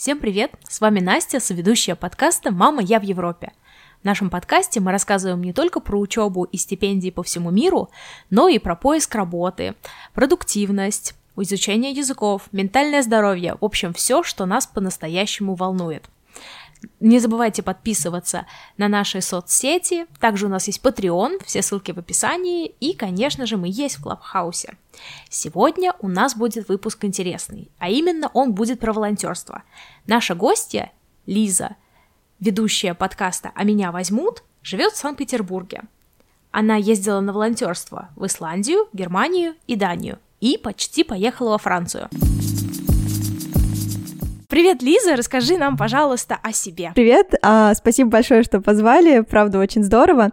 Всем привет! С вами Настя, соведущая подкаста «Мама, я в Европе». В нашем подкасте мы рассказываем не только про учебу и стипендии по всему миру, но и про поиск работы, продуктивность, изучение языков, ментальное здоровье, в общем, все, что нас по-настоящему волнует – не забывайте подписываться на наши соцсети. Также у нас есть Patreon, все ссылки в описании. И, конечно же, мы есть в Клабхаусе. Сегодня у нас будет выпуск интересный, а именно он будет про волонтерство. Наша гостья, Лиза, ведущая подкаста «А меня возьмут», живет в Санкт-Петербурге. Она ездила на волонтерство в Исландию, Германию и Данию и почти поехала во Францию. Привет, Лиза, расскажи нам, пожалуйста, о себе. Привет, а, спасибо большое, что позвали, правда, очень здорово.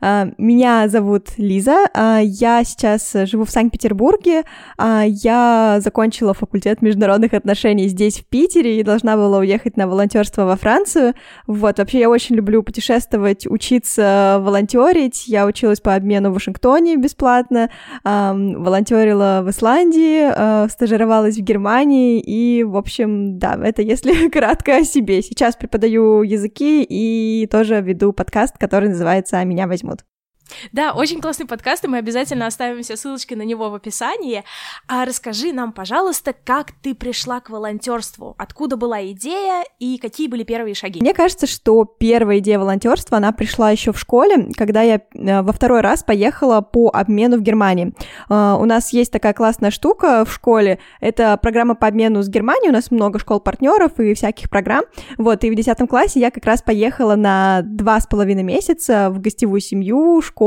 А, меня зовут Лиза, а, я сейчас живу в Санкт-Петербурге, а, я закончила факультет международных отношений здесь, в Питере, и должна была уехать на волонтерство во Францию. Вот, вообще я очень люблю путешествовать, учиться волонтерить. Я училась по обмену в Вашингтоне бесплатно, волонтерила в Исландии, стажировалась в Германии, и, в общем, да, это если кратко о себе. Сейчас преподаю языки и тоже веду подкаст, который называется «Меня возьмут». Да, очень классный подкаст, и мы обязательно оставим все ссылочки на него в описании. А расскажи нам, пожалуйста, как ты пришла к волонтерству, откуда была идея и какие были первые шаги? Мне кажется, что первая идея волонтерства, она пришла еще в школе, когда я э, во второй раз поехала по обмену в Германии. Э, у нас есть такая классная штука в школе, это программа по обмену с Германией, у нас много школ-партнеров и всяких программ. Вот, и в десятом классе я как раз поехала на два с половиной месяца в гостевую семью, школу,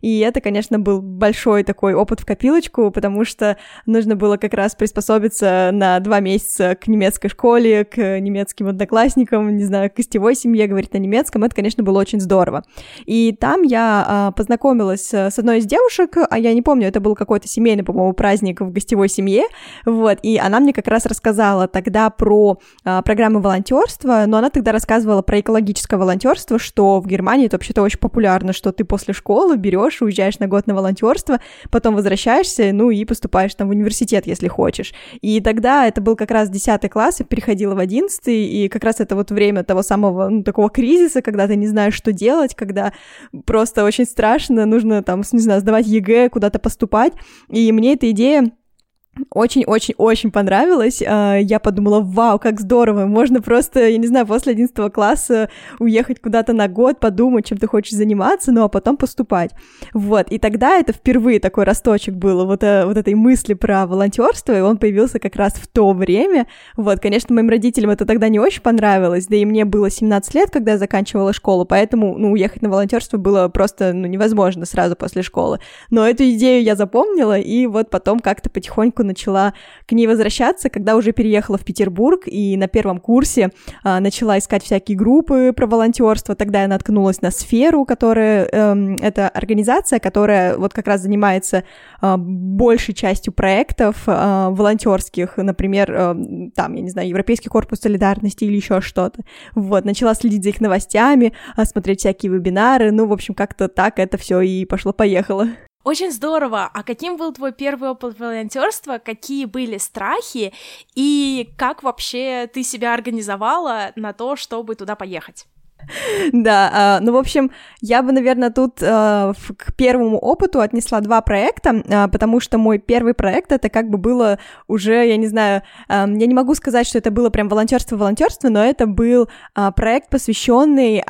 и это, конечно, был большой такой опыт в копилочку, потому что нужно было как раз приспособиться на два месяца к немецкой школе, к немецким одноклассникам, не знаю, к гостевой семье, говорить на немецком, это, конечно, было очень здорово. И там я а, познакомилась с одной из девушек, а я не помню, это был какой-то семейный, по-моему, праздник в гостевой семье, вот, и она мне как раз рассказала тогда про а, программы волонтерства, но она тогда рассказывала про экологическое волонтерство, что в Германии это вообще-то очень популярно, что ты после школы берешь, уезжаешь на год на волонтерство, потом возвращаешься, ну и поступаешь там в университет, если хочешь. И тогда это был как раз 10 класс, и переходила в 11, и как раз это вот время того самого, ну, такого кризиса, когда ты не знаешь, что делать, когда просто очень страшно, нужно там, не знаю, сдавать ЕГЭ, куда-то поступать. И мне эта идея очень-очень-очень понравилось. А, я подумала, вау, как здорово, можно просто, я не знаю, после 11 класса уехать куда-то на год, подумать, чем ты хочешь заниматься, ну а потом поступать. Вот, и тогда это впервые такой росточек был вот, э, вот этой мысли про волонтерство, и он появился как раз в то время. Вот, конечно, моим родителям это тогда не очень понравилось, да и мне было 17 лет, когда я заканчивала школу, поэтому, ну, уехать на волонтерство было просто, ну, невозможно сразу после школы. Но эту идею я запомнила, и вот потом как-то потихоньку потихоньку начала к ней возвращаться, когда уже переехала в Петербург и на первом курсе а, начала искать всякие группы про волонтерство. Тогда я наткнулась на сферу, которая эм, это организация, которая вот как раз занимается э, большей частью проектов э, волонтерских, например, э, там, я не знаю, Европейский корпус солидарности или еще что-то. Вот, начала следить за их новостями, смотреть всякие вебинары, ну, в общем, как-то так это все и пошло-поехало. Очень здорово. А каким был твой первый опыт волонтерства? Какие были страхи? И как вообще ты себя организовала на то, чтобы туда поехать? Да, а, ну, в общем, я бы, наверное, тут а, к первому опыту отнесла два проекта, а, потому что мой первый проект это как бы было уже, я не знаю, я не могу сказать, что это было прям волонтерство-волонтерство, но это был проект, посвященный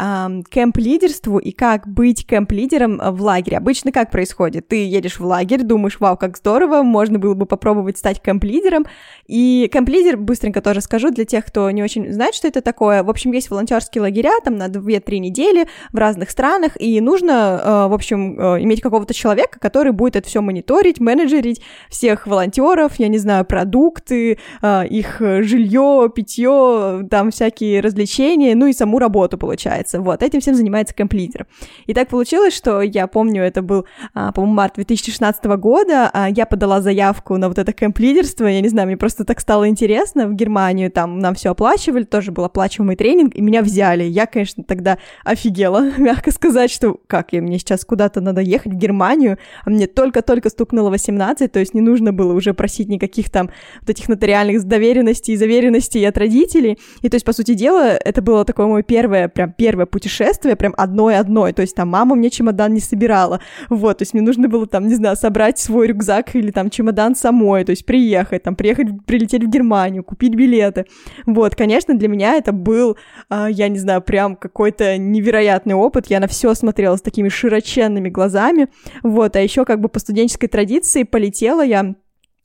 кемп-лидерству и как быть кемп-лидером в лагере. Обычно как происходит? Ты едешь в лагерь, думаешь, вау, как здорово, можно было бы попробовать стать кемп-лидером, и кемп-лидер, быстренько тоже скажу, для тех, кто не очень знает, что это такое, в общем, есть волонтерские лагеря, там на 2-3 недели в разных странах, и нужно, э, в общем, э, иметь какого-то человека, который будет это все мониторить, менеджерить всех волонтеров, я не знаю, продукты, э, их жилье, питье, там всякие развлечения, ну и саму работу, получается. Вот, этим всем занимается комплитер. И так получилось, что я помню, это был, по-моему, март 2016 года, я подала заявку на вот это комплидерство, я не знаю, мне просто так стало интересно в Германию, там нам все оплачивали, тоже был оплачиваемый тренинг, и меня взяли. Я, конечно, конечно, тогда офигела, мягко сказать, что как я, мне сейчас куда-то надо ехать в Германию, а мне только-только стукнуло 18, то есть не нужно было уже просить никаких там вот этих нотариальных доверенностей и заверенностей от родителей. И то есть, по сути дела, это было такое мое первое, прям первое путешествие, прям одной-одной. То есть там мама мне чемодан не собирала. Вот, то есть мне нужно было там, не знаю, собрать свой рюкзак или там чемодан самой, то есть приехать, там приехать, прилететь в Германию, купить билеты. Вот, конечно, для меня это был, э, я не знаю, прям какой-то невероятный опыт. Я на все смотрела с такими широченными глазами. Вот, а еще как бы по студенческой традиции полетела я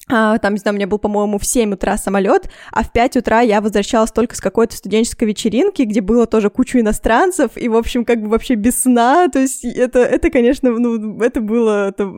а, там, не знаю, у меня был, по-моему, в 7 утра самолет, а в 5 утра я возвращалась только с какой-то студенческой вечеринки, где было тоже кучу иностранцев, и, в общем, как бы вообще без сна, то есть это, это конечно, ну, это было... Это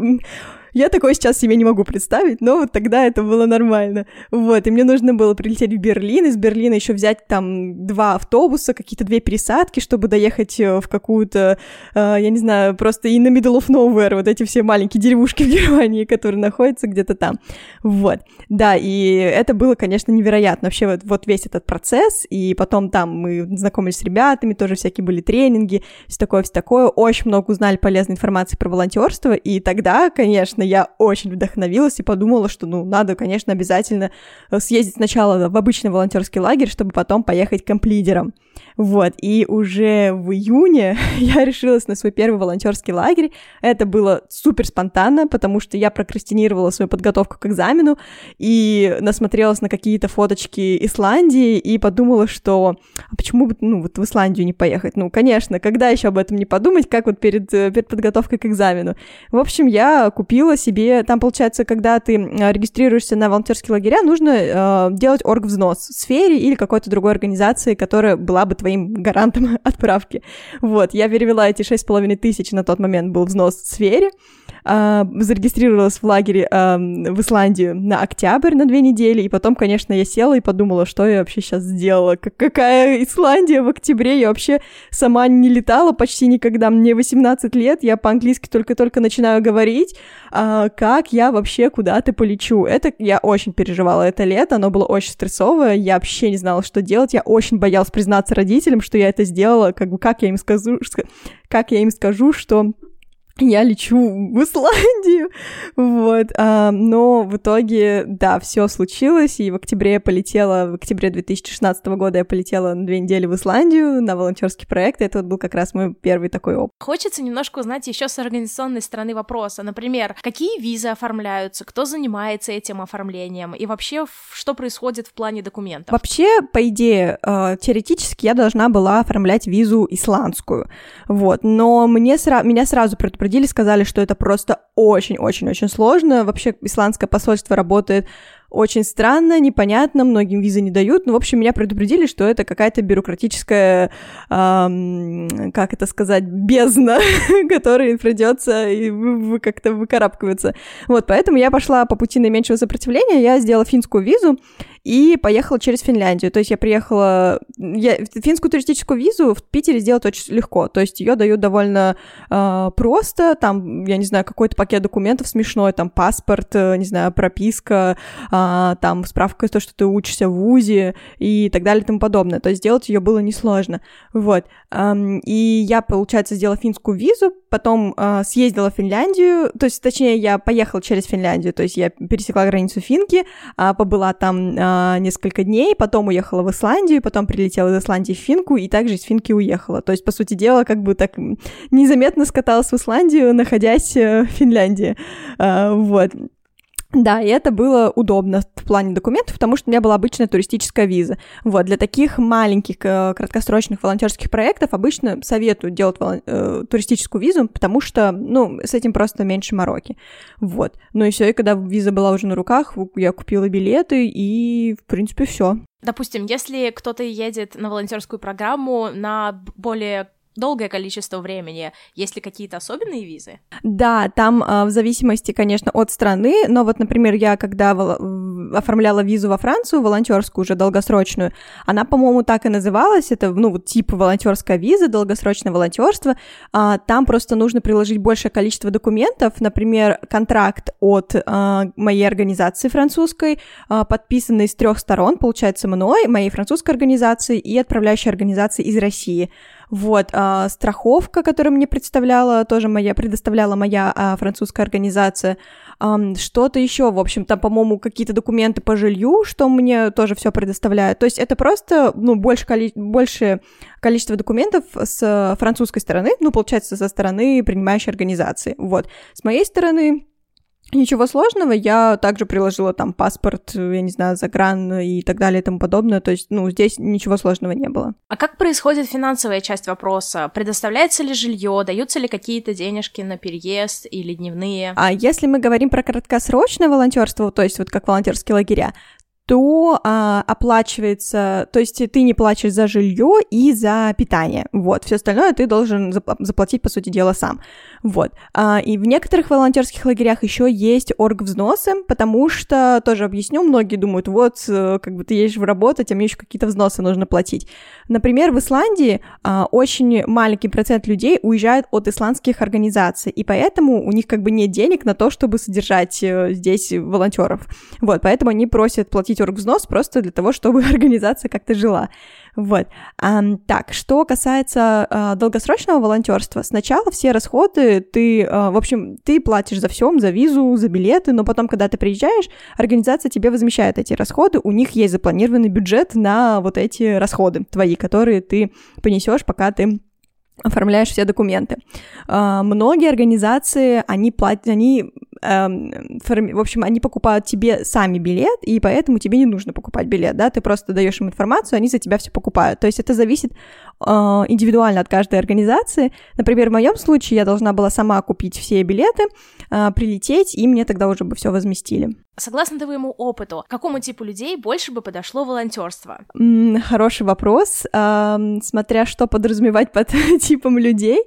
я такое сейчас себе не могу представить, но вот тогда это было нормально. Вот, и мне нужно было прилететь в Берлин, из Берлина еще взять там два автобуса, какие-то две пересадки, чтобы доехать э, в какую-то, э, я не знаю, просто и на middle of nowhere, вот эти все маленькие деревушки в Германии, которые находятся где-то там. Вот, да, и это было, конечно, невероятно. Вообще вот, вот весь этот процесс, и потом там мы знакомились с ребятами, тоже всякие были тренинги, все такое, все такое, очень много узнали полезной информации про волонтерство, и тогда, конечно, конечно, я очень вдохновилась и подумала, что, ну, надо, конечно, обязательно э, съездить сначала в обычный волонтерский лагерь, чтобы потом поехать комплидером. Вот, и уже в июне я решилась на свой первый волонтерский лагерь. Это было супер спонтанно, потому что я прокрастинировала свою подготовку к экзамену и насмотрелась на какие-то фоточки Исландии и подумала, что а почему бы, ну, вот в Исландию не поехать? Ну, конечно, когда еще об этом не подумать, как вот перед, э, перед подготовкой к экзамену? В общем, я купила себе, там, получается, когда ты регистрируешься на волонтерские лагеря, нужно э, делать оргвзнос в сфере или какой-то другой организации, которая была бы твоим гарантом отправки. Вот, я перевела эти шесть половиной тысяч, на тот момент был взнос в сфере, э, зарегистрировалась в лагере э, в Исландию на октябрь на две недели, и потом, конечно, я села и подумала, что я вообще сейчас сделала, как, какая Исландия в октябре, я вообще сама не летала почти никогда, мне 18 лет, я по-английски только-только начинаю говорить, э, как я вообще куда-то полечу. Это я очень переживала это лето, оно было очень стрессовое, я вообще не знала, что делать, я очень боялась признаться родителям, что я это сделала, как бы как я им скажу, как я им скажу, что я лечу в Исландию, вот, а, но в итоге, да, все случилось, и в октябре я полетела, в октябре 2016 года я полетела на две недели в Исландию на волонтерский проект, и это вот был как раз мой первый такой опыт. Хочется немножко узнать еще с организационной стороны вопроса, например, какие визы оформляются, кто занимается этим оформлением, и вообще, что происходит в плане документов? Вообще, по идее, э, теоретически я должна была оформлять визу исландскую, вот, но мне сра- меня сразу предупредили, предупредили, сказали, что это просто очень-очень-очень сложно. Вообще исландское посольство работает очень странно, непонятно, многим визы не дают. Ну, в общем, меня предупредили, что это какая-то бюрократическая, эм, как это сказать, бездна, которой придется и вы, как-то выкарабкиваться. Вот, поэтому я пошла по пути наименьшего сопротивления, я сделала финскую визу, и поехала через Финляндию. То есть я приехала... Я... Финскую туристическую визу в Питере сделать очень легко. То есть ее дают довольно э, просто. Там, я не знаю, какой-то пакет документов смешной, там паспорт, э, не знаю, прописка, э, там справка из того, что ты учишься в ВУЗе и так далее и тому подобное. То есть сделать ее было несложно. Вот. Эм, и я, получается, сделала финскую визу, потом э, съездила в Финляндию, то есть, точнее, я поехала через Финляндию, то есть я пересекла границу Финки, э, побыла там э, несколько дней, потом уехала в Исландию, потом прилетела из Исландии в Финку и также из Финки уехала. То есть, по сути дела, как бы так незаметно скаталась в Исландию, находясь э, в Финляндии. А, вот. Да, и это было удобно в плане документов, потому что у меня была обычная туристическая виза. Вот, для таких маленьких э, краткосрочных волонтерских проектов обычно советую делать э, туристическую визу, потому что, ну, с этим просто меньше мороки. Вот. Ну и все, и когда виза была уже на руках, я купила билеты, и, в принципе, все. Допустим, если кто-то едет на волонтерскую программу на более долгое количество времени. Есть ли какие-то особенные визы? Да, там э, в зависимости, конечно, от страны, но вот, например, я когда оформляла визу во Францию, волонтерскую уже долгосрочную, она, по-моему, так и называлась, это, ну, вот тип волонтерская виза, долгосрочное волонтерство, э, там просто нужно приложить большее количество документов, например, контракт от э, моей организации французской, э, подписанный с трех сторон, получается, мной, моей французской организации и отправляющей организации из России. Вот, а, страховка, которую мне представляла, тоже моя, предоставляла моя а, французская организация, а, что-то еще, в общем, там, по-моему, какие-то документы по жилью, что мне тоже все предоставляют. То есть это просто, ну, больше, коли... больше количество документов с французской стороны, ну, получается, со стороны принимающей организации. Вот. С моей стороны, Ничего сложного, я также приложила там паспорт, я не знаю, загран и так далее и тому подобное, то есть, ну, здесь ничего сложного не было. А как происходит финансовая часть вопроса? Предоставляется ли жилье, даются ли какие-то денежки на переезд или дневные? А если мы говорим про краткосрочное волонтерство, то есть вот как волонтерские лагеря, то а, оплачивается, то есть ты не платишь за жилье и за питание, вот, все остальное ты должен заплатить, по сути дела, сам, вот. А, и в некоторых волонтерских лагерях еще есть оргвзносы, потому что, тоже объясню, многие думают, вот, э, как бы ты едешь в работу, тебе еще какие-то взносы нужно платить. Например, в Исландии а, очень маленький процент людей уезжает от исландских организаций, и поэтому у них как бы нет денег на то, чтобы содержать э, здесь волонтеров, вот, поэтому они просят платить платить оргвзнос просто для того, чтобы организация как-то жила. Вот. А, так, что касается а, долгосрочного волонтерства, сначала все расходы ты, а, в общем, ты платишь за все, за визу, за билеты, но потом, когда ты приезжаешь, организация тебе возмещает эти расходы, у них есть запланированный бюджет на вот эти расходы твои, которые ты понесешь, пока ты оформляешь все документы. Uh, многие организации, они платят, они, форми... в общем, они покупают тебе сами билет, и поэтому тебе не нужно покупать билет, да, ты просто даешь им информацию, они за тебя все покупают. То есть это зависит uh, индивидуально от каждой организации. Например, в моем случае я должна была сама купить все билеты, прилететь, и мне тогда уже бы все возместили. Согласно твоему опыту, какому типу людей больше бы подошло волонтерство? Хороший вопрос. Uh, смотря что подразумевать под типом людей,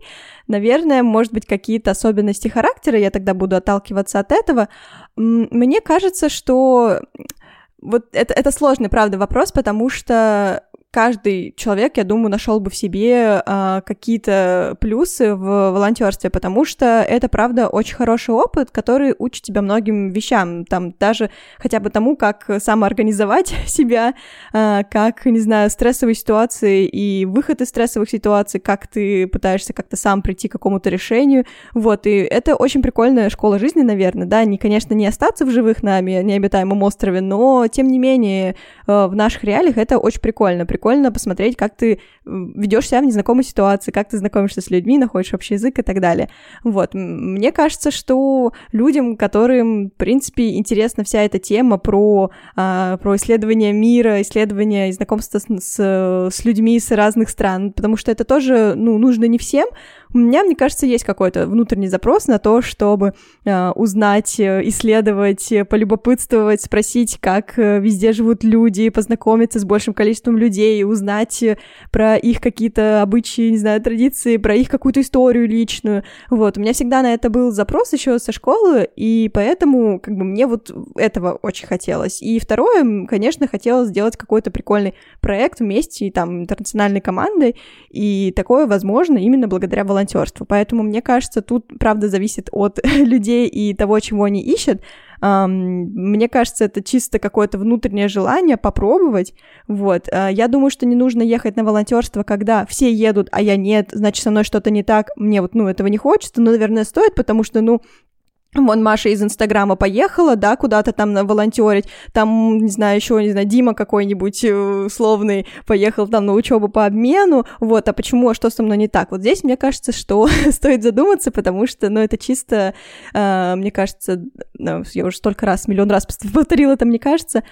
наверное, может быть, какие-то особенности характера, я тогда буду отталкиваться от этого. Мне кажется, что вот это, это сложный, правда, вопрос, потому что каждый человек, я думаю, нашел бы в себе а, какие-то плюсы в волонтерстве, потому что это, правда, очень хороший опыт, который учит тебя многим вещам, там даже хотя бы тому, как самоорганизовать себя, а, как, не знаю, стрессовые ситуации и выход из стрессовых ситуаций, как ты пытаешься как-то сам прийти к какому-то решению, вот, и это очень прикольная школа жизни, наверное, да, не, конечно, не остаться в живых на необитаемом острове, но, тем не менее, а, в наших реалиях это очень прикольно, прикольно прикольно посмотреть, как ты ведешь себя в незнакомой ситуации, как ты знакомишься с людьми, находишь общий язык и так далее. Вот, мне кажется, что людям, которым, в принципе, интересна вся эта тема про, а, про исследование мира, исследование и знакомство с, с, с людьми с разных стран, потому что это тоже, ну, нужно не всем, у меня, мне кажется, есть какой-то внутренний запрос на то, чтобы э, узнать, э, исследовать, э, полюбопытствовать, спросить, как э, везде живут люди, познакомиться с большим количеством людей, узнать про их какие-то обычаи, не знаю, традиции, про их какую-то историю личную. Вот, у меня всегда на это был запрос еще со школы, и поэтому как бы мне вот этого очень хотелось. И второе, конечно, хотелось сделать какой-то прикольный проект вместе, там, интернациональной командой, и такое возможно именно благодаря волонтерам волонтерству. Поэтому, мне кажется, тут, правда, зависит от людей и того, чего они ищут. Мне кажется, это чисто какое-то внутреннее желание попробовать. Вот. А, я думаю, что не нужно ехать на волонтерство, когда все едут, а я нет, значит, со мной что-то не так. Мне вот, ну, этого не хочется, но, наверное, стоит, потому что, ну, Вон Маша из Инстаграма поехала, да, куда-то там на волонтерить, там, не знаю, еще, не знаю, Дима какой-нибудь э, условный поехал там на учебу по обмену, вот, а почему, а что со мной не так? Вот здесь, мне кажется, что стоит задуматься, потому что, ну, это чисто, э, мне кажется, ну, я уже столько раз, миллион раз повторила это, мне кажется,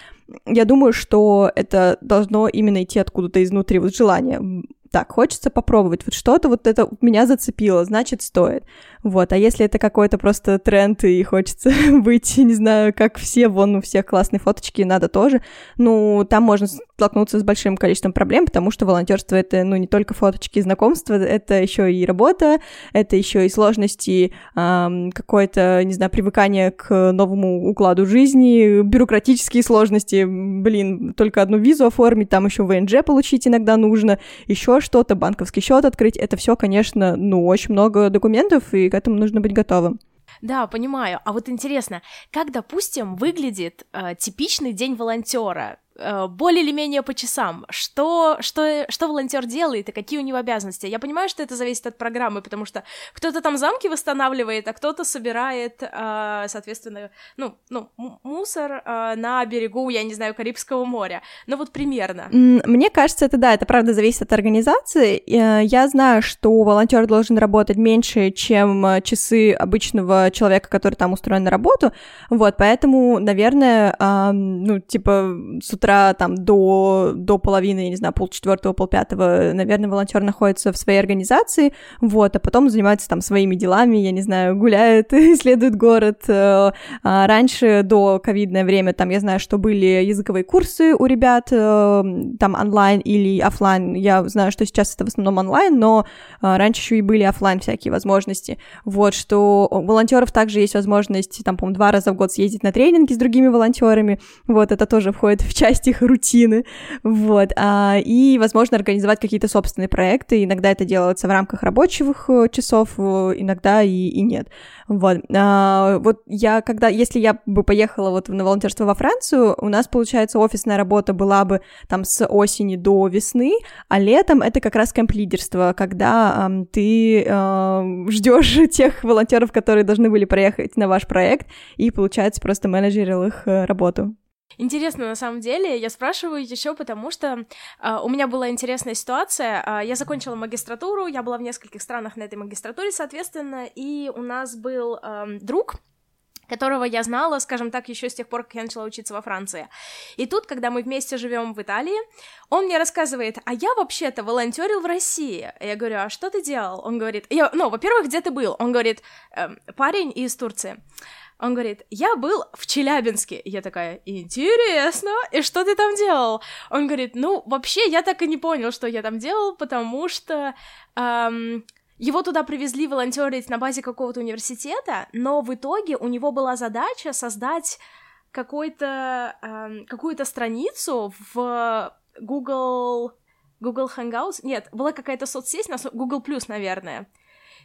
я думаю, что это должно именно идти откуда-то изнутри, вот желание. Так, хочется попробовать, вот что-то вот это меня зацепило, значит, стоит. Вот, а если это какой-то просто тренд и хочется быть, не знаю, как все, вон у всех классные фоточки, надо тоже, ну, там можно столкнуться с большим количеством проблем, потому что волонтерство это, ну, не только фоточки и знакомства, это еще и работа, это еще и сложности, эм, какое-то, не знаю, привыкание к новому укладу жизни, бюрократические сложности, блин, только одну визу оформить, там еще ВНЖ получить иногда нужно, еще что-то, банковский счет открыть, это все, конечно, ну, очень много документов, и к этому нужно быть готовым. Да, понимаю. А вот интересно, как, допустим, выглядит э, типичный день волонтера? Э, более или менее по часам. Что, что, что волонтер делает и какие у него обязанности? Я понимаю, что это зависит от программы, потому что кто-то там замки восстанавливает, а кто-то собирает, э, соответственно, ну, ну, мусор э, на берегу, я не знаю, Карибского моря. Ну вот примерно. Мне кажется, это да, это правда зависит от организации. Я знаю, что волонтер должен работать меньше, чем часы обычного человека, который там устроен на работу. Вот, поэтому, наверное, ну, типа, с утра там до, до половины, я не знаю, полчетвертого, полпятого, наверное, волонтер находится в своей организации, вот, а потом занимается там своими делами, я не знаю, гуляет, исследует город. Э, а раньше, до ковидное время, там, я знаю, что были языковые курсы у ребят, э, там, онлайн или офлайн. Я знаю, что сейчас это в основном онлайн, но э, раньше еще и были офлайн всякие возможности. Вот, что у волонтеров также есть возможность, там, по-моему, два раза в год съездить на тренинги с другими волонтерами. Вот, это тоже входит в часть их рутины. Вот. А, и, возможно, организовать какие-то собственные проекты. Иногда это делается в рамках рабочих э, часов, э, иногда и, и нет. Вот. А, вот я, когда, если я бы поехала вот на волонтерство во Францию, у нас, получается, офисная работа была бы там с осени до весны, а летом это как раз кемп-лидерство, когда эм, ты э, ждешь тех волонтеров, которые должны были проехать на ваш проект, и, получается, просто менеджерил их работу. Интересно, на самом деле, я спрашиваю еще потому, что э, у меня была интересная ситуация. Э, я закончила магистратуру, я была в нескольких странах на этой магистратуре, соответственно, и у нас был э, друг, которого я знала, скажем так, еще с тех пор, как я начала учиться во Франции. И тут, когда мы вместе живем в Италии, он мне рассказывает, а я вообще-то волонтерил в России. Я говорю, а что ты делал? Он говорит, я, ну, во-первых, где ты был? Он говорит, э, парень из Турции. Он говорит, я был в Челябинске. Я такая, интересно, и что ты там делал? Он говорит, ну, вообще, я так и не понял, что я там делал, потому что... Эм, его туда привезли волонтерить на базе какого-то университета, но в итоге у него была задача создать какой-то, эм, какую-то страницу в Google... Google Hangouts? Нет, была какая-то соцсеть, на Google Plus, наверное.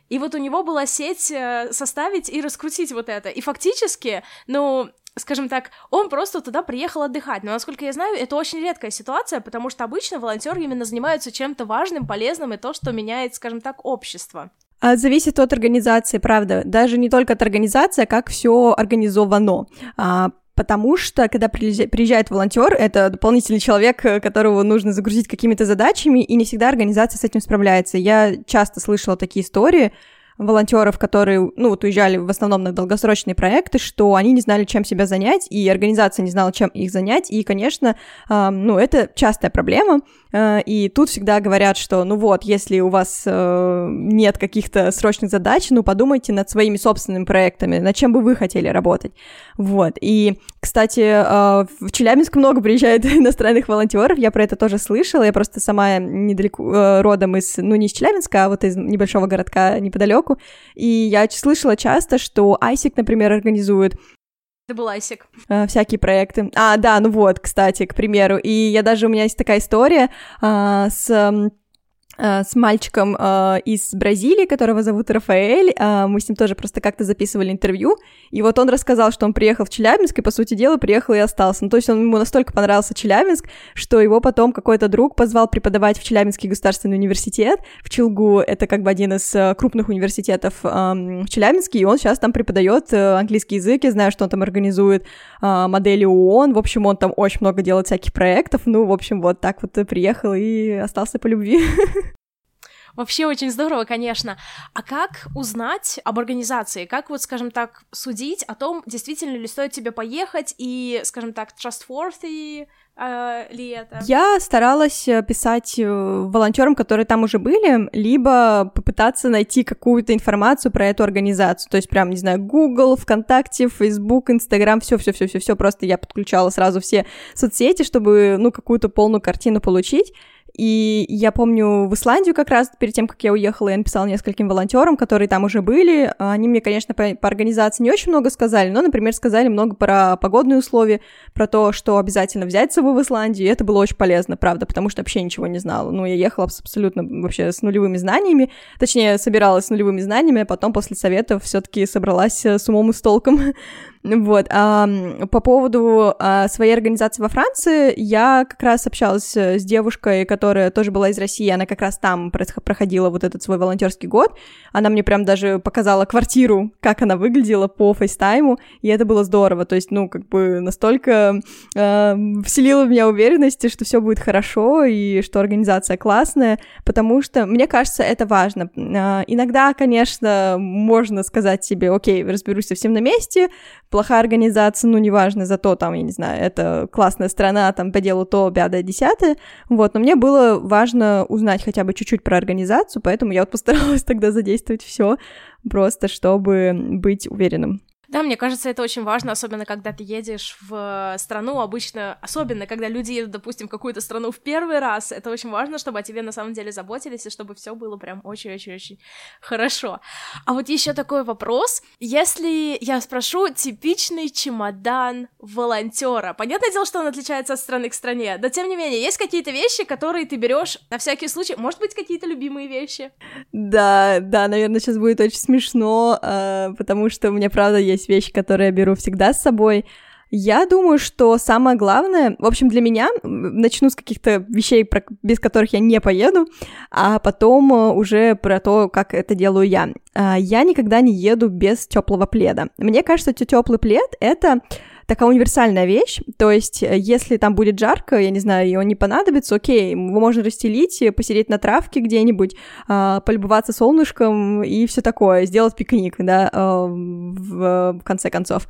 И вот у него была сеть э, составить и раскрутить вот это. И фактически, ну, скажем так, он просто туда приехал отдыхать. Но, насколько я знаю, это очень редкая ситуация, потому что обычно волонтеры именно занимаются чем-то важным, полезным и то, что меняет, скажем так, общество. А зависит от организации, правда. Даже не только от организации, а как все организовано. А, потому что, когда приезжает волонтер, это дополнительный человек, э, которого нужно загрузить какими-то задачами, и не всегда организация с этим справляется. Я часто слышала такие истории, волонтеров, которые, ну, вот уезжали в основном на долгосрочные проекты, что они не знали, чем себя занять, и организация не знала, чем их занять, и, конечно, э, ну, это частая проблема, и тут всегда говорят, что, ну вот, если у вас э, нет каких-то срочных задач, ну, подумайте над своими собственными проектами, над чем бы вы хотели работать, вот, и, кстати, э, в Челябинск много приезжает иностранных волонтеров, я про это тоже слышала, я просто сама недалеко, э, родом из, ну, не из Челябинска, а вот из небольшого городка неподалеку, и я слышала часто, что Айсик, например, организует это был Айсик. Э, всякие проекты. А, да, ну вот, кстати, к примеру. И я даже, у меня есть такая история э, с с мальчиком э, из Бразилии, которого зовут Рафаэль. Э, мы с ним тоже просто как-то записывали интервью. И вот он рассказал, что он приехал в Челябинск, и, по сути дела, приехал и остался. Ну, то есть он, ему настолько понравился Челябинск, что его потом какой-то друг позвал преподавать в Челябинский государственный университет, в Челгу. Это как бы один из э, крупных университетов э, в Челябинске, и он сейчас там преподает э, английский язык. Я знаю, что он там организует э, модели ООН. В общем, он там очень много делает всяких проектов. Ну, в общем, вот так вот приехал и остался по любви. Вообще очень здорово, конечно. А как узнать об организации? Как вот, скажем так, судить о том, действительно ли стоит тебе поехать и, скажем так, trustworthy э, ли это? Я старалась э, писать э, волонтерам, которые там уже были, либо попытаться найти какую-то информацию про эту организацию. То есть прям, не знаю, Google, ВКонтакте, Facebook, Instagram, все, все, все, все, все. Просто я подключала сразу все соцсети, чтобы, ну, какую-то полную картину получить. И я помню в Исландию как раз перед тем, как я уехала, я написала нескольким волонтерам, которые там уже были. Они мне, конечно, по, по организации не очень много сказали, но, например, сказали много про погодные условия, про то, что обязательно взять с собой в Исландию, и это было очень полезно, правда, потому что вообще ничего не знала. Ну, я ехала абсолютно вообще с нулевыми знаниями, точнее, собиралась с нулевыми знаниями, а потом после советов все таки собралась с умом и с толком. Вот. А, по поводу а, своей организации во Франции, я как раз общалась с девушкой, которая тоже была из России, она как раз там проходила вот этот свой волонтерский год. Она мне прям даже показала квартиру, как она выглядела по фейстайму, и это было здорово. То есть, ну, как бы настолько э, вселила в меня уверенности, что все будет хорошо и что организация классная, потому что, мне кажется, это важно. Э, иногда, конечно, можно сказать себе, окей, разберусь совсем на месте, плохая организация, ну, неважно, зато там, я не знаю, это классная страна, там, по делу то, пятое, десятое, вот, но мне было важно узнать хотя бы чуть-чуть про организацию, поэтому я вот постаралась тогда задействовать все, просто чтобы быть уверенным. Да, мне кажется, это очень важно, особенно когда ты едешь в страну, обычно, особенно когда люди едут, допустим, в какую-то страну в первый раз, это очень важно, чтобы о тебе на самом деле заботились, и чтобы все было прям очень-очень-очень хорошо. А вот еще такой вопрос, если я спрошу типичный чемодан волонтера, понятное дело, что он отличается от страны к стране, но тем не менее, есть какие-то вещи, которые ты берешь на всякий случай, может быть, какие-то любимые вещи? Да, да, наверное, сейчас будет очень смешно, а, потому что у меня, правда, есть есть вещи, которые я беру всегда с собой. Я думаю, что самое главное, в общем, для меня, начну с каких-то вещей, без которых я не поеду, а потом э, уже про то, как это делаю я. А, я никогда не еду без теплого пледа. Мне кажется, что теплый плед это такая универсальная вещь, то есть э, если там будет жарко, я не знаю, и он не понадобится, окей, его можно расстелить, посидеть на травке где-нибудь, э, полюбоваться солнышком и все такое, сделать пикник, да, э, в конце концов.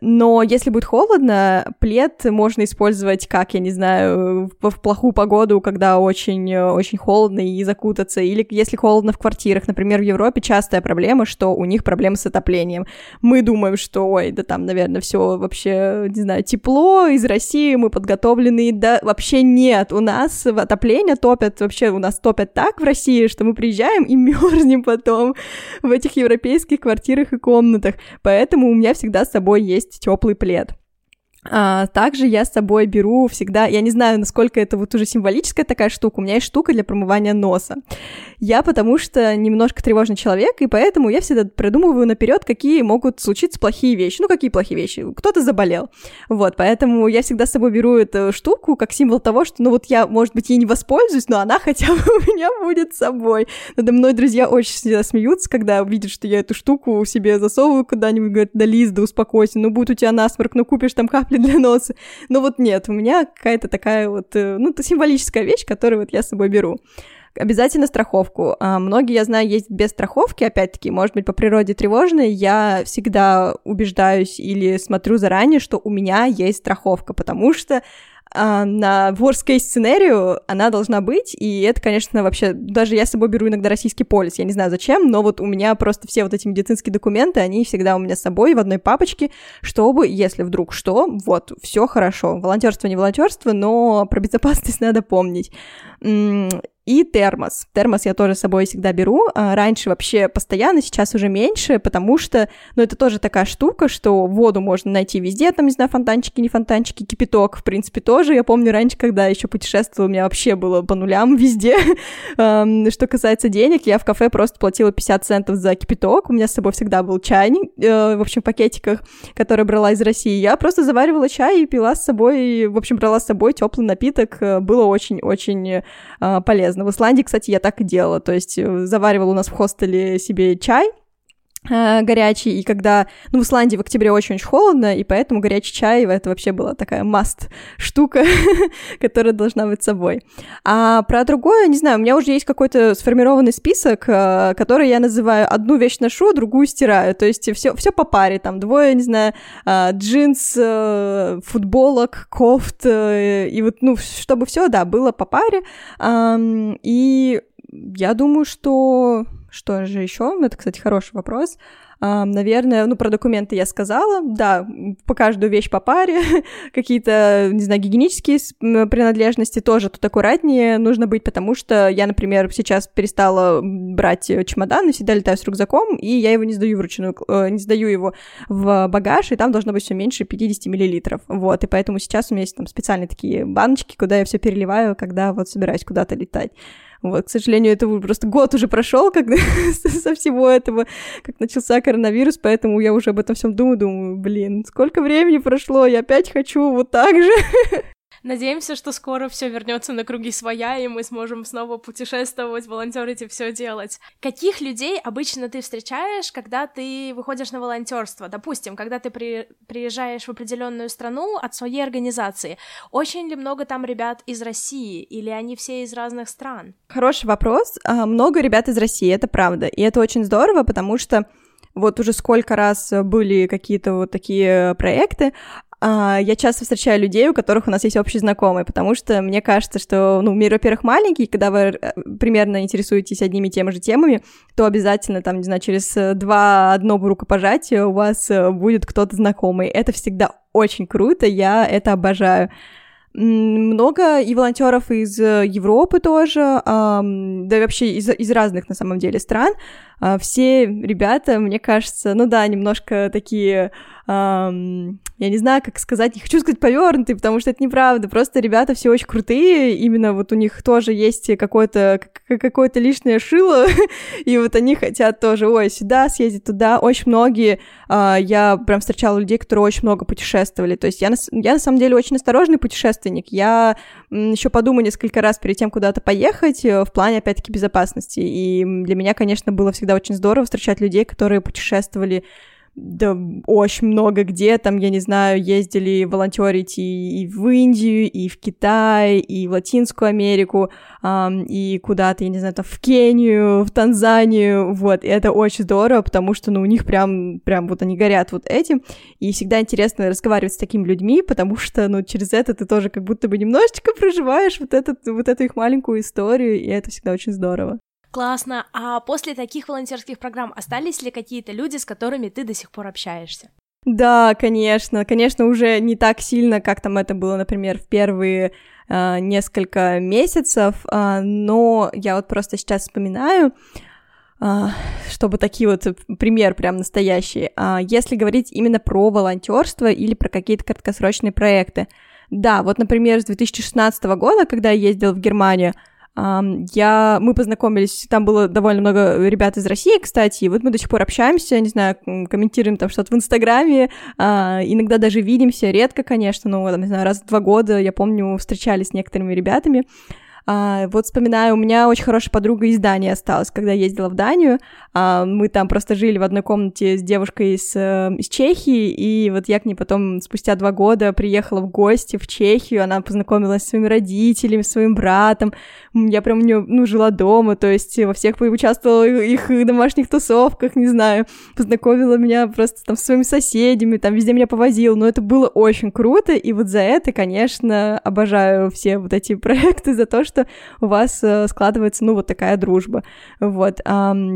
Но если будет холодно, плед можно использовать как, я не знаю, в, в плохую погоду, когда очень, очень холодно и закутаться, или если холодно в квартирах. Например, в Европе частая проблема, что у них проблемы с отоплением. Мы думаем, что, ой, да там, наверное, все вообще, не знаю, тепло, из России мы подготовлены, да вообще нет. У нас отопление топят, вообще у нас топят так в России, что мы приезжаем и мерзнем потом в этих европейских квартирах и комнатах. Поэтому у меня всегда с собой есть есть теплый плед. А, также я с собой беру всегда, я не знаю, насколько это вот уже символическая такая штука, у меня есть штука для промывания носа. Я потому что немножко тревожный человек, и поэтому я всегда продумываю наперед, какие могут случиться плохие вещи. Ну, какие плохие вещи? Кто-то заболел. Вот, поэтому я всегда с собой беру эту штуку как символ того, что, ну, вот я, может быть, ей не воспользуюсь, но она хотя бы у меня будет с собой. Надо мной друзья очень всегда смеются, когда видят, что я эту штуку себе засовываю куда-нибудь, говорят, да, Лиз, да успокойся, ну, будет у тебя насморк, ну, купишь там капли для носа. Но вот нет, у меня какая-то такая вот, э, ну, символическая вещь, которую вот я с собой беру. Обязательно страховку. А, многие, я знаю, есть без страховки, опять-таки, может быть, по природе тревожные. Я всегда убеждаюсь или смотрю заранее, что у меня есть страховка, потому что а, на worst case сценарию она должна быть, и это, конечно, вообще, даже я с собой беру иногда российский полис, я не знаю зачем, но вот у меня просто все вот эти медицинские документы, они всегда у меня с собой в одной папочке, чтобы, если вдруг что, вот, все хорошо. Волонтерство не волонтерство, но про безопасность надо помнить. И термос. Термос я тоже с собой всегда беру. А, раньше вообще постоянно, сейчас уже меньше, потому что, ну, это тоже такая штука, что воду можно найти везде, там, не знаю, фонтанчики, не фонтанчики, кипяток, в принципе, тоже. Я помню раньше, когда еще путешествовала, у меня вообще было по нулям везде. Что касается денег, я в кафе просто платила 50 центов за кипяток. У меня с собой всегда был чайник, э, в общем, в пакетиках, который брала из России. Я просто заваривала чай и пила с собой, в общем, брала с собой теплый напиток. Было очень-очень э, полезно полезно. В Исландии, кстати, я так и делала. То есть э, заваривала у нас в хостеле себе чай, горячий, и когда, ну, в Исландии в октябре очень-очень холодно, и поэтому горячий чай, это вообще была такая маст штука, которая должна быть с собой. А про другое, не знаю, у меня уже есть какой-то сформированный список, э, который я называю одну вещь ношу, другую стираю, то есть все, все по паре, там, двое, не знаю, джинс, футболок, кофт, и вот, ну, чтобы все, да, было по паре, и я думаю, что что же еще? Это, кстати, хороший вопрос. Uh, наверное, ну, про документы я сказала, да, по каждую вещь по паре, какие-то, не знаю, гигиенические принадлежности тоже тут аккуратнее нужно быть, потому что я, например, сейчас перестала брать чемодан и всегда летаю с рюкзаком, и я его не сдаю вручную, э, не сдаю его в багаж, и там должно быть все меньше 50 миллилитров, вот, и поэтому сейчас у меня есть там специальные такие баночки, куда я все переливаю, когда вот собираюсь куда-то летать. Вот, к сожалению, это просто год уже прошел, когда со всего этого, как начался коронавирус, поэтому я уже об этом всем думаю, думаю, блин, сколько времени прошло, я опять хочу вот так же. Надеемся, что скоро все вернется на круги своя, и мы сможем снова путешествовать, волонтерить и все делать. Каких людей обычно ты встречаешь, когда ты выходишь на волонтерство? Допустим, когда ты при... приезжаешь в определенную страну от своей организации, очень ли много там ребят из России, или они все из разных стран? Хороший вопрос. А, много ребят из России, это правда. И это очень здорово, потому что вот уже сколько раз были какие-то вот такие проекты, я часто встречаю людей, у которых у нас есть общие знакомые, потому что мне кажется, что, ну, мир, во-первых, маленький, когда вы э, примерно интересуетесь одними и теми же темами, то обязательно, там, не знаю, через э, два одно рукопожатия у вас э, будет кто-то знакомый. Это всегда очень круто, я это обожаю. Много и волонтеров из Европы тоже, да и вообще из, из разных, на самом деле, стран. А, все ребята, мне кажется, ну да, немножко такие эм, я не знаю, как сказать, не хочу сказать повернутые, потому что это неправда, просто ребята все очень крутые, именно вот у них тоже есть какое-то какое-то лишнее шило, и вот они хотят тоже, ой, сюда съездить, туда, очень многие, э, я прям встречала людей, которые очень много путешествовали, то есть я на, я на самом деле очень осторожный путешественник, я еще подумаю несколько раз перед тем, куда-то поехать, э, в плане, опять-таки, безопасности, и для меня, конечно, было всегда очень здорово встречать людей, которые путешествовали да очень много где, там, я не знаю, ездили волонтерить и, и в Индию, и в Китай, и в Латинскую Америку, эм, и куда-то, я не знаю, там, в Кению, в Танзанию, вот, и это очень здорово, потому что, ну, у них прям, прям вот они горят вот этим, и всегда интересно разговаривать с такими людьми, потому что, ну, через это ты тоже как будто бы немножечко проживаешь вот, этот, вот эту их маленькую историю, и это всегда очень здорово. Классно. А после таких волонтерских программ остались ли какие-то люди, с которыми ты до сих пор общаешься? Да, конечно, конечно, уже не так сильно, как там это было, например, в первые э, несколько месяцев, э, но я вот просто сейчас вспоминаю, э, чтобы такие вот пример прям настоящий. Э, если говорить именно про волонтерство или про какие-то краткосрочные проекты, да, вот, например, с 2016 года, когда я ездила в Германию, я, мы познакомились, там было довольно много ребят из России, кстати, и вот мы до сих пор общаемся, не знаю, комментируем там что-то в Инстаграме, а, иногда даже видимся, редко, конечно, но, там, не знаю, раз в два года, я помню, встречались с некоторыми ребятами, а, вот вспоминаю, у меня очень хорошая подруга из Дании осталась, когда ездила в Данию. А, мы там просто жили в одной комнате с девушкой из, э, из Чехии, и вот я к ней потом спустя два года приехала в гости в Чехию, она познакомилась с своими родителями, своим братом. Я прям у нее, ну, жила дома, то есть во всех участвовала в их домашних тусовках, не знаю, познакомила меня просто там с своими соседями, там везде меня повозила, но это было очень круто, и вот за это, конечно, обожаю все вот эти проекты, за то, что что у вас э, складывается, ну, вот такая дружба. Вот.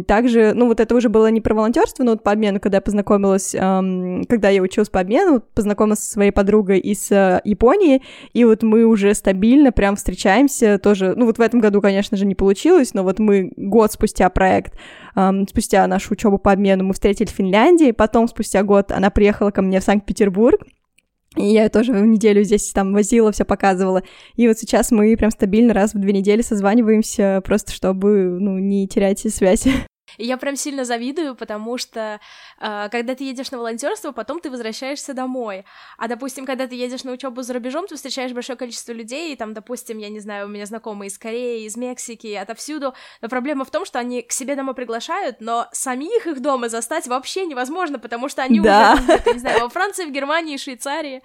Также, ну, вот это уже было не про волонтерство, но вот по обмену, когда я познакомилась, когда я училась по обмену, познакомилась со своей подругой из э, Японии, и вот мы уже стабильно прям встречаемся тоже, ну, вот в этом году, конечно же, не получилось, но вот мы год спустя проект, спустя нашу учебу по обмену мы встретили в Финляндии, потом спустя год она приехала ко мне в Санкт-Петербург, и я тоже в неделю здесь там возила, все показывала. И вот сейчас мы прям стабильно раз в две недели созваниваемся, просто чтобы, ну, не терять связь. И я прям сильно завидую, потому что э, когда ты едешь на волонтерство, потом ты возвращаешься домой. А, допустим, когда ты едешь на учебу за рубежом, ты встречаешь большое количество людей, и там, допустим, я не знаю, у меня знакомые из Кореи, из Мексики, отовсюду. Но проблема в том, что они к себе домой приглашают, но самих их дома застать вообще невозможно, потому что они да. уже, не знаю, во Франции, в Германии, Швейцарии.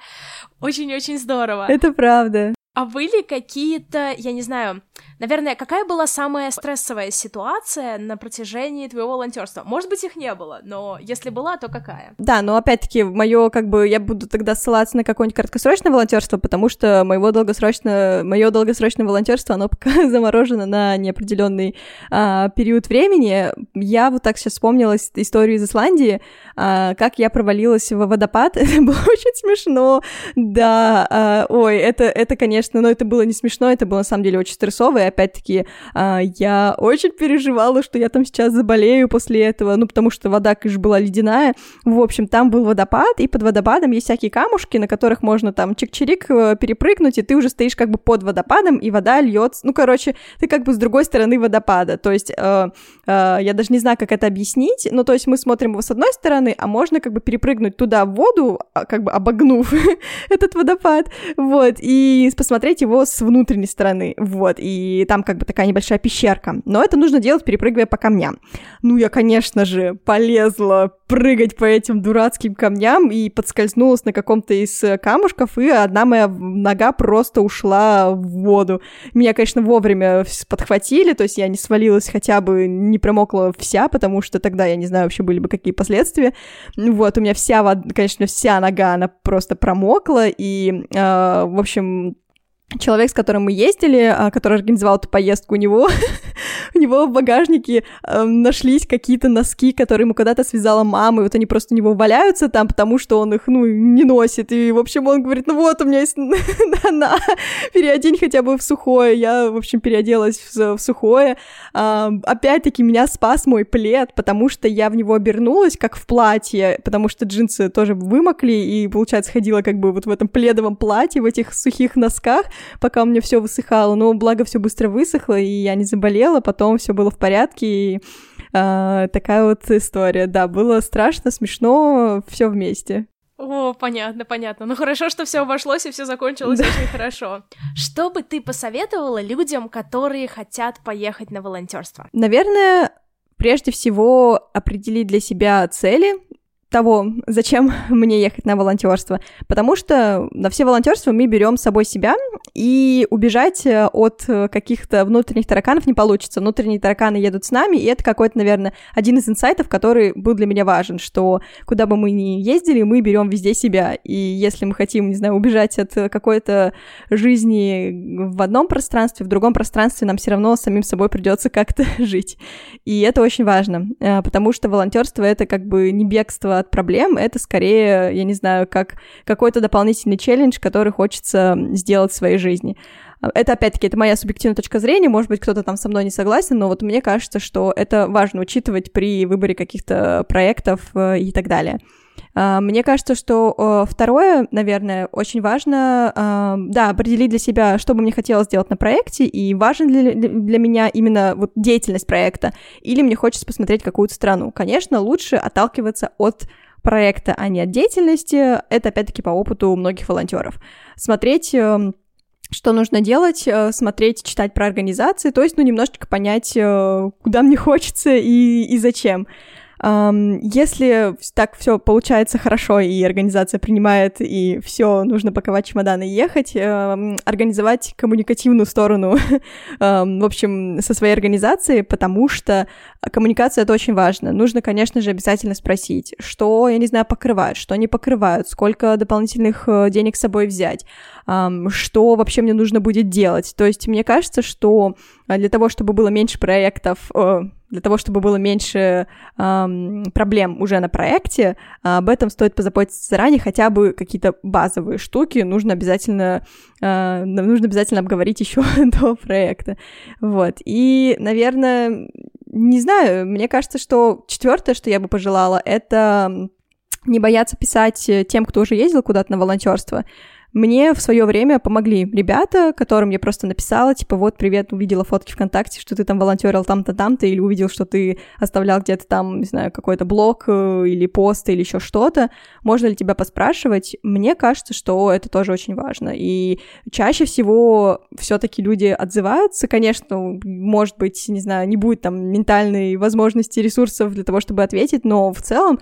Очень-очень здорово. Это правда. А были какие-то, я не знаю, наверное, какая была самая стрессовая ситуация на протяжении твоего волонтерства? Может быть, их не было, но если была, то какая? Да, но опять-таки, мое, как бы, я буду тогда ссылаться на какое-нибудь краткосрочное волонтерство, потому что моего долгосрочное, мое долгосрочное волонтерство, оно пока заморожено на неопределенный а, период времени. Я вот так сейчас вспомнила историю из Исландии, а, как я провалилась в водопад. Это было очень смешно. Да, а, ой, это, это, конечно, конечно, но это было не смешно, это было на самом деле очень стрессово, и опять-таки а, я очень переживала, что я там сейчас заболею после этого, ну, потому что вода, конечно, была ледяная. В общем, там был водопад, и под водопадом есть всякие камушки, на которых можно там чик-чирик э, перепрыгнуть, и ты уже стоишь как бы под водопадом, и вода льется. Ну, короче, ты как бы с другой стороны водопада. То есть э, э, я даже не знаю, как это объяснить, но то есть мы смотрим его с одной стороны, а можно как бы перепрыгнуть туда в воду, а, как бы обогнув этот водопад, вот, и посмотреть его с внутренней стороны, вот, и там как бы такая небольшая пещерка. Но это нужно делать, перепрыгивая по камням. Ну, я, конечно же, полезла прыгать по этим дурацким камням и подскользнулась на каком-то из камушков, и одна моя нога просто ушла в воду. Меня, конечно, вовремя подхватили, то есть я не свалилась хотя бы, не промокла вся, потому что тогда, я не знаю, вообще были бы какие последствия. Вот, у меня вся, конечно, вся нога, она просто промокла, и, э, в общем, человек, с которым мы ездили, а, который организовал эту поездку, у него, у него в багажнике э, нашлись какие-то носки, которые ему когда-то связала мама, и вот они просто у него валяются там, потому что он их, ну, не носит, и, в общем, он говорит, ну вот, у меня есть, на, переодень хотя бы в сухое, я, в общем, переоделась в, в сухое, э, опять-таки меня спас мой плед, потому что я в него обернулась, как в платье, потому что джинсы тоже вымокли, и, получается, ходила как бы вот в этом пледовом платье, в этих сухих носках, пока у меня все высыхало. Но благо все быстро высохло, и я не заболела, потом все было в порядке, и э, такая вот история. Да, было страшно, смешно, все вместе. О, понятно, понятно. Ну хорошо, что все обошлось и все закончилось да. очень хорошо. Что бы ты посоветовала людям, которые хотят поехать на волонтерство? Наверное, прежде всего определить для себя цели, того, зачем мне ехать на волонтерство. Потому что на все волонтерства мы берем с собой себя, и убежать э, от каких-то внутренних тараканов не получится. Внутренние тараканы едут с нами, и это какой-то, наверное, один из инсайтов, который был для меня важен, что куда бы мы ни ездили, мы берем везде себя. И если мы хотим, не знаю, убежать от какой-то жизни в одном пространстве, в другом пространстве, нам все равно самим собой придется как-то жить. И это очень важно, э, потому что волонтерство это как бы не бегство от проблем, это скорее, я не знаю, как какой-то дополнительный челлендж, который хочется сделать в своей жизни. Это, опять-таки, это моя субъективная точка зрения, может быть, кто-то там со мной не согласен, но вот мне кажется, что это важно учитывать при выборе каких-то проектов э, и так далее. А, мне кажется, что второе, наверное, очень важно, а, да, определить для себя, что бы мне хотелось сделать на проекте, и важен ли для меня именно вот деятельность проекта, или мне хочется посмотреть какую-то страну. Конечно, лучше отталкиваться от проекта, а не от деятельности. Это, опять-таки, по опыту многих волонтеров. Смотреть эм, что нужно делать, э, смотреть, читать про организации, то есть, ну, немножечко понять, э, куда мне хочется и, и зачем. Если так все получается хорошо, и организация принимает, и все, нужно паковать чемоданы и ехать, организовать коммуникативную сторону, в общем, со своей организацией, потому что коммуникация — это очень важно. Нужно, конечно же, обязательно спросить, что, я не знаю, покрывают, что не покрывают, сколько дополнительных э, денег с собой взять, что вообще мне нужно будет делать. То есть мне кажется, что для того, чтобы было меньше проектов, для того, чтобы было меньше эм, проблем уже на проекте, об этом стоит позаботиться заранее, хотя бы какие-то базовые штуки нужно обязательно, э, нужно обязательно обговорить еще до проекта. Вот. И, наверное, не знаю, мне кажется, что четвертое, что я бы пожелала, это не бояться писать тем, кто уже ездил куда-то на волонтерство, мне в свое время помогли ребята, которым я просто написала, типа, вот, привет, увидела фотки ВКонтакте, что ты там волонтерил там-то, там-то, или увидел, что ты оставлял где-то там, не знаю, какой-то блог э, или пост или еще что-то. Можно ли тебя поспрашивать? Мне кажется, что это тоже очень важно. И чаще всего все-таки люди отзываются. Конечно, может быть, не знаю, не будет там ментальной возможности ресурсов для того, чтобы ответить, но в целом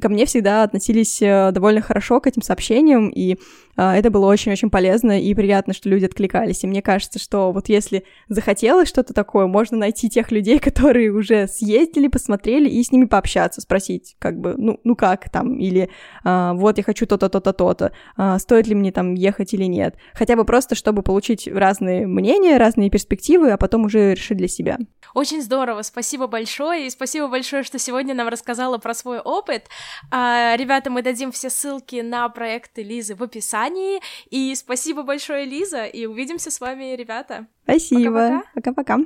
ко мне всегда относились э, довольно хорошо к этим сообщениям, и а, это было очень-очень полезно и приятно, что люди откликались. И мне кажется, что вот если захотелось что-то такое, можно найти тех людей, которые уже съездили, посмотрели, и с ними пообщаться, спросить, как бы, ну, ну как там, или а, вот я хочу то-то, то-то, то-то, а, стоит ли мне там ехать или нет. Хотя бы просто, чтобы получить разные мнения, разные перспективы, а потом уже решить для себя. Очень здорово, спасибо большое, и спасибо большое, что сегодня нам рассказала про свой опыт. А, ребята, мы дадим все ссылки на проекты Лизы в описании, компании. И спасибо большое, Лиза, и увидимся с вами, ребята. Спасибо. Пока-пока.